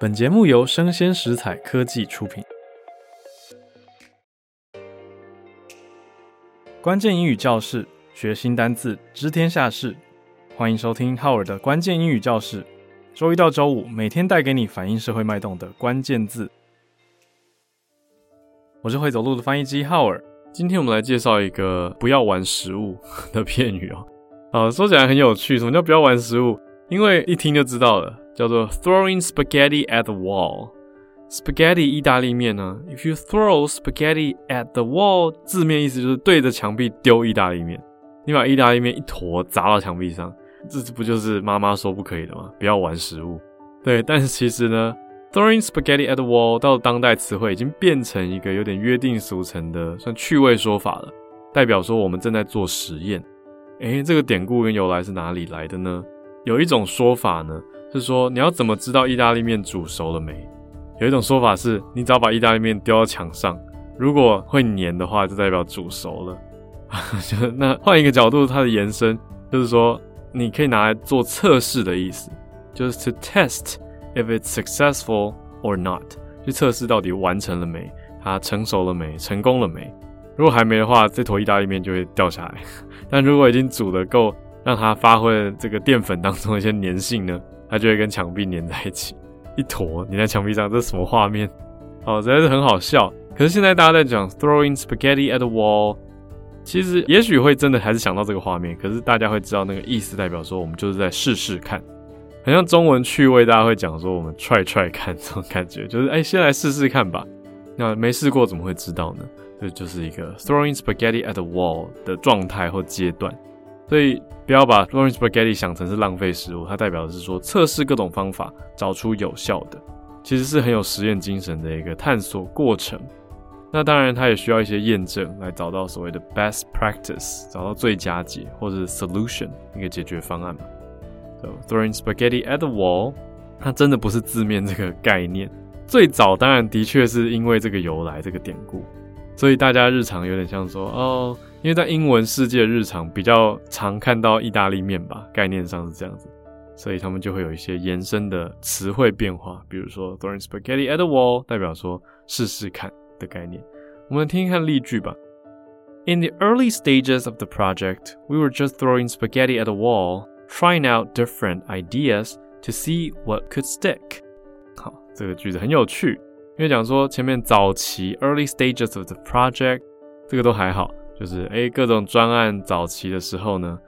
本节目由生鲜食材科技出品。关键英语教室，学新单字，知天下事。欢迎收听浩尔的关键英语教室。周一到周五，每天带给你反映社会脉动的关键字。我是会走路的翻译机浩尔。今天我们来介绍一个不要玩食物的片语哦。啊，说起来很有趣。什么叫不要玩食物？因为一听就知道了，叫做 throwing spaghetti at the wall。spaghetti 意大利面呢？If you throw spaghetti at the wall，字面意思就是对着墙壁丢意大利面。你把意大利面一坨砸到墙壁上，这不就是妈妈说不可以的吗？不要玩食物。对，但是其实呢，throwing spaghetti at the wall 到当代词汇已经变成一个有点约定俗成的算趣味说法了，代表说我们正在做实验。诶，这个典故跟由来是哪里来的呢？有一种说法呢，是说你要怎么知道意大利面煮熟了没？有一种说法是，你只要把意大利面丢到墙上，如果会粘的话，就代表煮熟了。那换一个角度，它的延伸就是说，你可以拿来做测试的意思，就是 to test if it's successful or not，去测试到底完成了没，它成熟了没，成功了没。如果还没的话，这坨意大利面就会掉下来。但如果已经煮得够，让它发挥这个淀粉当中的一些粘性呢，它就会跟墙壁粘在一起，一坨粘在墙壁上。这是什么画面？哦，实在是很好笑。可是现在大家在讲 throwing spaghetti at the wall，其实也许会真的还是想到这个画面。可是大家会知道那个意思，代表说我们就是在试试看，很像中文趣味，大家会讲说我们 try try 看这种感觉，就是哎，先来试试看吧。那没试过怎么会知道呢？这就是一个 throwing spaghetti at the wall 的状态或阶段，所以不要把 throwing spaghetti 想成是浪费食物，它代表的是说测试各种方法，找出有效的，其实是很有实验精神的一个探索过程。那当然，它也需要一些验证来找到所谓的 best practice，找到最佳解或者是 solution 一个解决方案嘛。So throwing spaghetti at the wall，它真的不是字面这个概念。最早当然的确是因为这个由来，这个典故。所以大家日常有点像说哦，因为在英文世界日常比较常看到意大利面吧，概念上是这样子，所以他们就会有一些延伸的词汇变化，比如说 throwing spaghetti at the wall，代表说试试看的概念。我们听听看例句吧。In the early stages of the project, we were just throwing spaghetti at the wall, trying out different ideas to see what could stick。好，这个句子很有趣。因为讲说前面早期 early stages of the project 这个都还好，就是诶各种专案早期的时候呢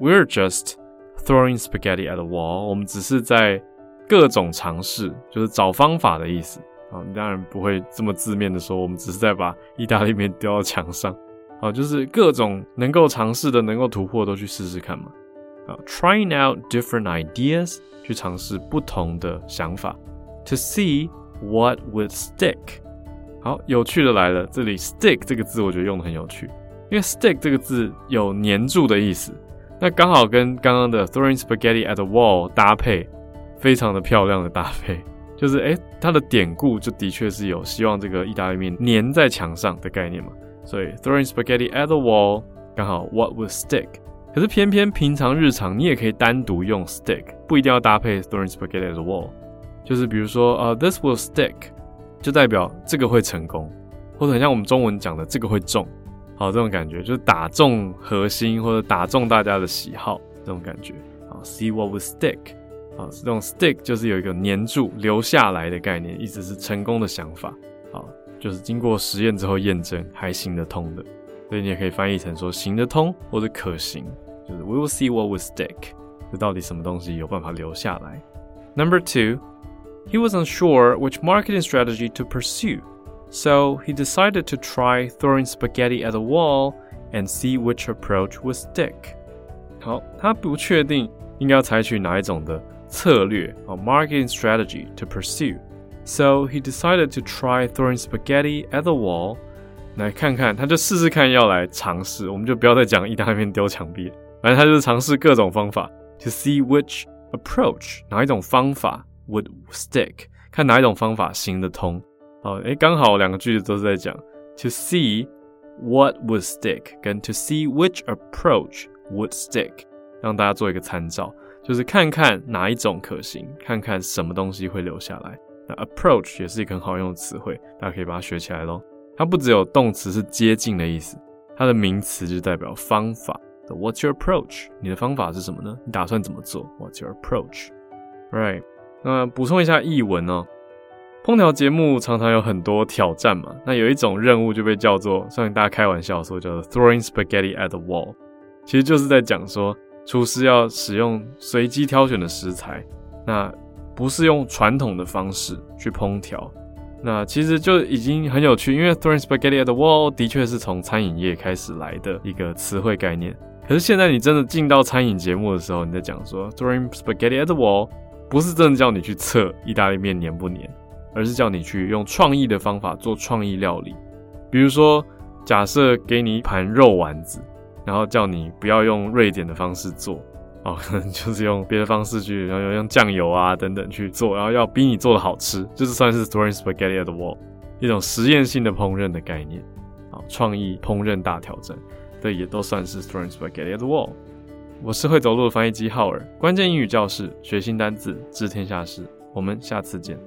，we're just throwing spaghetti at the wall，我们只是在各种尝试，就是找方法的意思啊。当然不会这么字面的说，我们只是在把意大利面丢到墙上啊，就是各种能够尝试的、能够突破都去试试看嘛啊，trying out different ideas 去尝试不同的想法，to see。What would stick？好，有趣的来了，这里 stick 这个字我觉得用的很有趣，因为 stick 这个字有黏住的意思，那刚好跟刚刚的 throwing spaghetti at the wall 搭配，非常的漂亮的搭配，就是诶，它的典故就的确是有希望这个意大利面粘在墙上的概念嘛，所以 throwing spaghetti at the wall 刚好 what would stick，可是偏偏平常日常你也可以单独用 stick，不一定要搭配 throwing spaghetti at the wall。就是比如说，呃，this will stick，就代表这个会成功，或者很像我们中文讲的这个会中，好，这种感觉就是打中核心或者打中大家的喜好这种感觉。好，see what will stick，好，这种 stick 就是有一个黏住留下来的概念，意思是成功的想法。好，就是经过实验之后验证还行得通的，所以你也可以翻译成说行得通或者可行，就是 we will see what will stick，这到底什么东西有办法留下来？Number two。He was unsure which marketing strategy to pursue, so he decided to try throwing spaghetti at the wall and see which approach would stick. 好，他不确定应该要采取哪一种的策略啊，marketing strategy to pursue. So he decided to try throwing spaghetti at the wall. 来看看，他就试试看要来尝试，我们就不要再讲意大利面丢墙壁，反正他就是尝试各种方法，to see which approach 哪一种方法。Would stick，看哪一种方法行得通。 好，诶，刚好两个句子都是在讲 to see what would stick，跟 to see which approach would stick，让大家做一个参照。就是看看哪一种可行，看看什么东西会留下来。那 approach 也是一个很好用的词汇，大家可以把它学起来咯。它不只有动词是接近的意思，它的名词就代表方法。What's your approach？你的方法是什么呢？你打算怎么做？What's your approach？Right？那补充一下译文哦。烹调节目常常有很多挑战嘛，那有一种任务就被叫做，虽然大家开玩笑说叫做 throwing spaghetti at the wall，其实就是在讲说厨师要使用随机挑选的食材，那不是用传统的方式去烹调，那其实就已经很有趣，因为 throwing spaghetti at the wall 的确是从餐饮业开始来的一个词汇概念，可是现在你真的进到餐饮节目的时候，你在讲说 throwing spaghetti at the wall，不是真的叫你去测意大利面黏不黏。而是叫你去用创意的方法做创意料理，比如说，假设给你一盘肉丸子，然后叫你不要用瑞典的方式做，哦，可能就是用别的方式去，然后用酱油啊等等去做，然后要逼你做的好吃，就是算是 throwing spaghetti at the wall，一种实验性的烹饪的概念，啊，创意烹饪大挑战，这也都算是 throwing spaghetti at the wall。我是会走路的翻译机浩尔，关键英语教室，学新单字，知天下事，我们下次见。